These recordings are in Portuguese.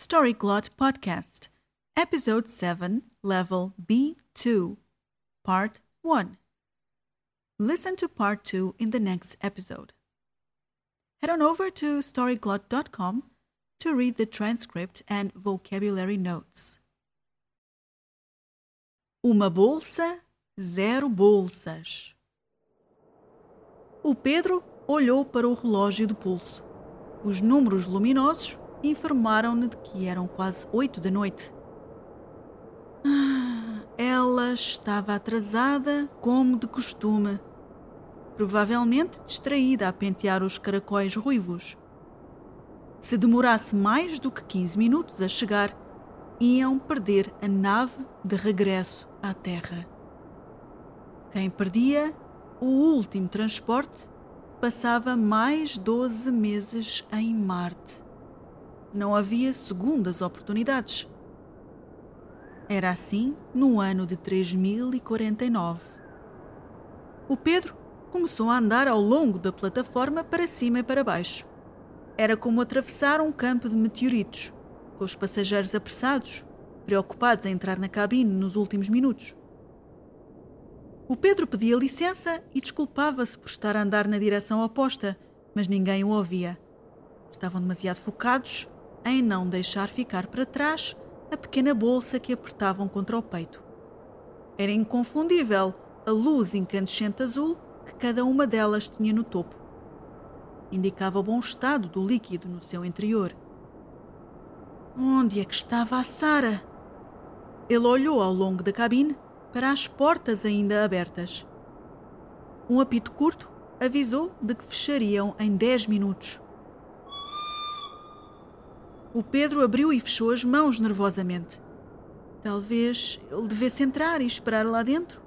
Storyglot Podcast, Episode 7, Level B2, Part 1. Listen to Part 2 in the next episode. Head on over to storyglot.com to read the transcript and vocabulary notes. Uma bolsa, zero bolsas. O Pedro olhou para o relógio do pulso. Os números luminosos informaram-no de que eram quase oito da noite. Ah, ela estava atrasada, como de costume. Provavelmente distraída a pentear os caracóis ruivos. Se demorasse mais do que 15 minutos a chegar, iam perder a nave de regresso à Terra. Quem perdia o último transporte passava mais 12 meses em Marte. Não havia segundas oportunidades. Era assim no ano de 3049. O Pedro começou a andar ao longo da plataforma para cima e para baixo. Era como atravessar um campo de meteoritos, com os passageiros apressados, preocupados em entrar na cabine nos últimos minutos. O Pedro pedia licença e desculpava-se por estar a andar na direção oposta, mas ninguém o ouvia. Estavam demasiado focados em não deixar ficar para trás a pequena bolsa que apertavam contra o peito. Era inconfundível a luz incandescente azul que cada uma delas tinha no topo. Indicava o bom estado do líquido no seu interior. Onde é que estava a Sara? Ele olhou ao longo da cabine para as portas ainda abertas. Um apito curto avisou de que fechariam em dez minutos. O Pedro abriu e fechou as mãos nervosamente. Talvez ele devesse entrar e esperar lá dentro.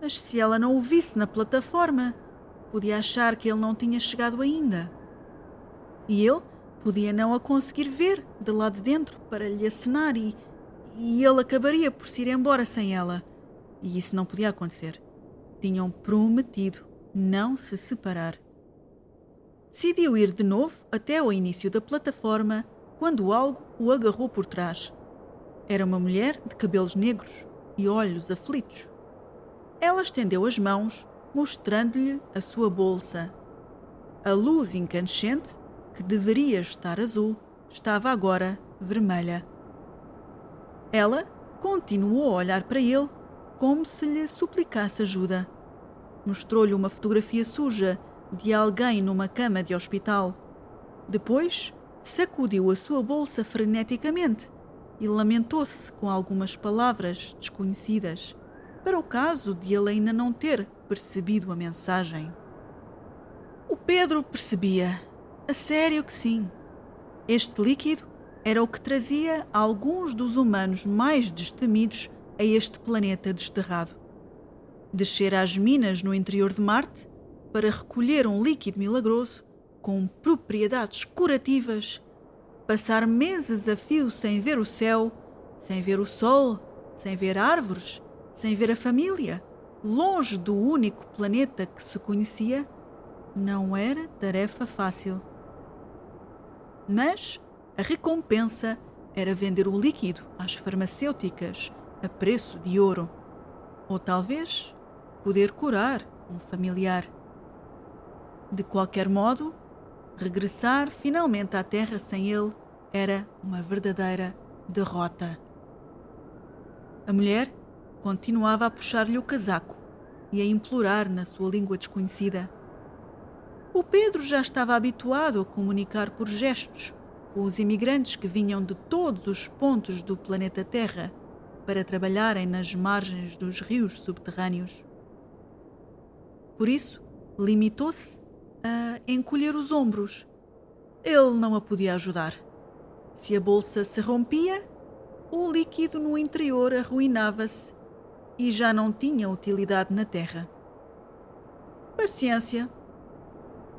Mas se ela não o visse na plataforma, podia achar que ele não tinha chegado ainda. E ele podia não a conseguir ver de lá de dentro para lhe acenar e e ele acabaria por se ir embora sem ela. E isso não podia acontecer. Tinham prometido não se separar. Decidiu ir de novo até ao início da plataforma quando algo o agarrou por trás. Era uma mulher de cabelos negros e olhos aflitos. Ela estendeu as mãos, mostrando-lhe a sua bolsa. A luz incandescente, que deveria estar azul, estava agora vermelha. Ela continuou a olhar para ele como se lhe suplicasse ajuda. Mostrou-lhe uma fotografia suja de alguém numa cama de hospital. Depois, sacudiu a sua bolsa freneticamente e lamentou-se com algumas palavras desconhecidas, para o caso de ele ainda não ter percebido a mensagem. O Pedro percebia. A sério que sim. Este líquido era o que trazia alguns dos humanos mais destemidos a este planeta desterrado. Descer às minas no interior de Marte para recolher um líquido milagroso com propriedades curativas, passar meses a fio sem ver o céu, sem ver o sol, sem ver árvores, sem ver a família, longe do único planeta que se conhecia, não era tarefa fácil. Mas a recompensa era vender o líquido às farmacêuticas a preço de ouro. Ou talvez poder curar um familiar. De qualquer modo, regressar finalmente à Terra sem ele era uma verdadeira derrota. A mulher continuava a puxar-lhe o casaco e a implorar na sua língua desconhecida. O Pedro já estava habituado a comunicar por gestos com os imigrantes que vinham de todos os pontos do planeta Terra para trabalharem nas margens dos rios subterrâneos. Por isso, limitou-se a encolher os ombros. Ele não a podia ajudar. Se a bolsa se rompia, o líquido no interior arruinava-se e já não tinha utilidade na Terra. Paciência.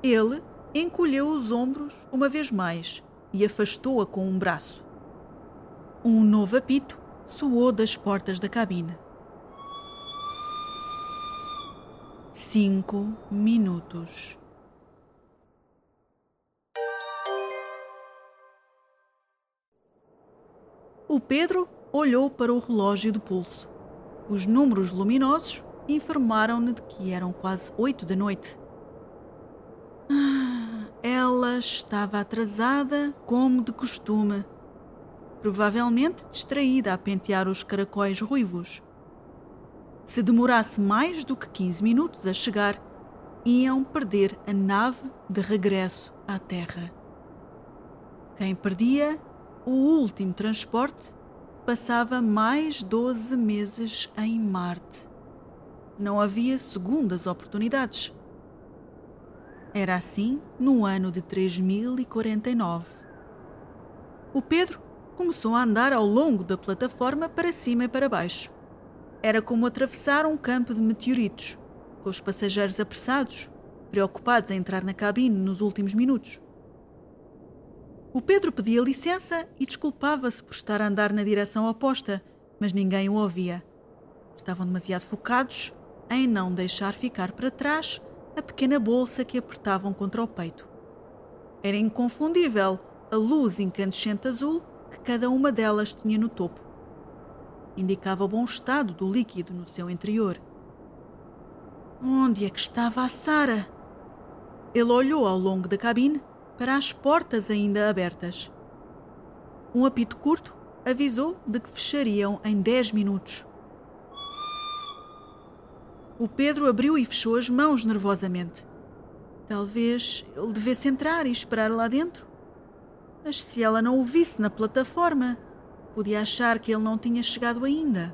Ele encolheu os ombros uma vez mais e afastou-a com um braço. Um novo apito soou das portas da cabine. Cinco minutos. O Pedro olhou para o relógio de pulso. Os números luminosos informaram-no de que eram quase oito da noite. Ah, ela estava atrasada, como de costume. Provavelmente distraída a pentear os caracóis ruivos. Se demorasse mais do que 15 minutos a chegar, iam perder a nave de regresso à Terra. Quem perdia o último transporte passava mais 12 meses em Marte. Não havia segundas oportunidades. Era assim no ano de 3049. O Pedro começou a andar ao longo da plataforma para cima e para baixo. Era como atravessar um campo de meteoritos, com os passageiros apressados, preocupados em entrar na cabine nos últimos minutos. O Pedro pedia licença e desculpava-se por estar a andar na direção oposta, mas ninguém o ouvia. Estavam demasiado focados em não deixar ficar para trás a pequena bolsa que apertavam contra o peito. Era inconfundível a luz incandescente azul que cada uma delas tinha no topo. Indicava o bom estado do líquido no seu interior. Onde é que estava a Sara? Ele olhou ao longo da cabine para as portas ainda abertas. Um apito curto avisou de que fechariam em dez minutos. O Pedro abriu e fechou as mãos nervosamente. Talvez ele devesse entrar e esperar lá dentro. Mas se ela não o visse na plataforma, podia achar que ele não tinha chegado ainda.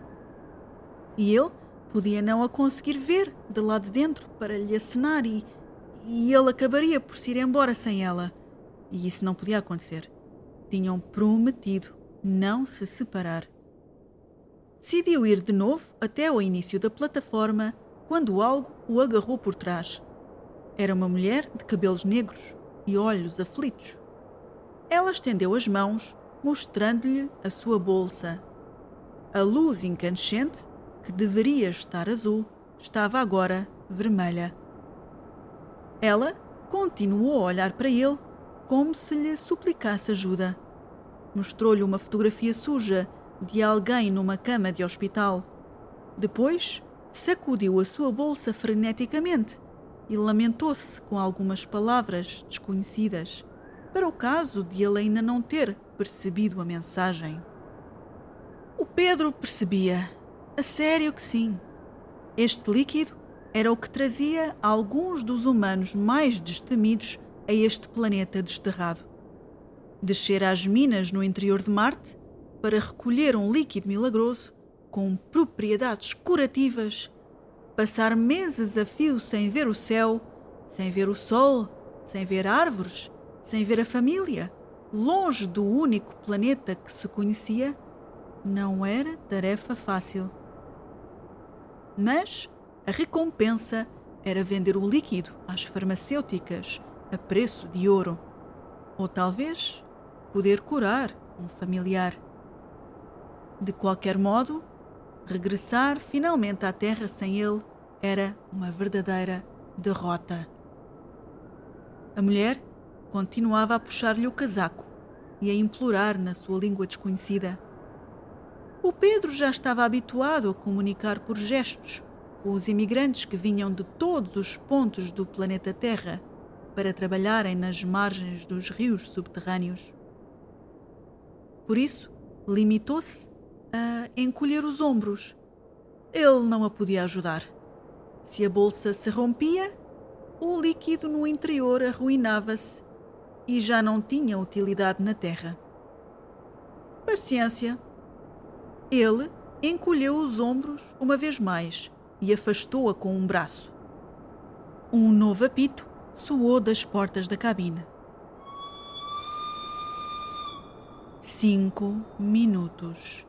E ele podia não a conseguir ver de lá de dentro para lhe acenar e, e ele acabaria por se ir embora sem ela. E isso não podia acontecer. Tinham prometido não se separar. Decidiu ir de novo até ao início da plataforma quando algo o agarrou por trás. Era uma mulher de cabelos negros e olhos aflitos. Ela estendeu as mãos, mostrando-lhe a sua bolsa. A luz incandescente, que deveria estar azul, estava agora vermelha. Ela continuou a olhar para ele como se lhe suplicasse ajuda. Mostrou-lhe uma fotografia suja de alguém numa cama de hospital. Depois, sacudiu a sua bolsa freneticamente e lamentou-se com algumas palavras desconhecidas, para o caso de ele ainda não ter percebido a mensagem. O Pedro percebia, a sério que sim. Este líquido era o que trazia alguns dos humanos mais destemidos a este planeta desterrado. Descer às minas no interior de Marte para recolher um líquido milagroso com propriedades curativas, passar meses a fio sem ver o céu, sem ver o sol, sem ver árvores, sem ver a família, longe do único planeta que se conhecia, não era tarefa fácil. Mas a recompensa era vender o líquido às farmacêuticas a preço de ouro. Ou talvez poder curar um familiar. De qualquer modo, regressar finalmente à Terra sem ele era uma verdadeira derrota. A mulher continuava a puxar-lhe o casaco e a implorar na sua língua desconhecida. O Pedro já estava habituado a comunicar por gestos com os imigrantes que vinham de todos os pontos do planeta Terra para trabalharem nas margens dos rios subterrâneos. Por isso, limitou-se a encolher os ombros. Ele não a podia ajudar. Se a bolsa se rompia, o líquido no interior arruinava-se e já não tinha utilidade na terra. Paciência. Ele encolheu os ombros uma vez mais e afastou-a com um braço. Um novo apito soou das portas da cabine. Cinco minutos.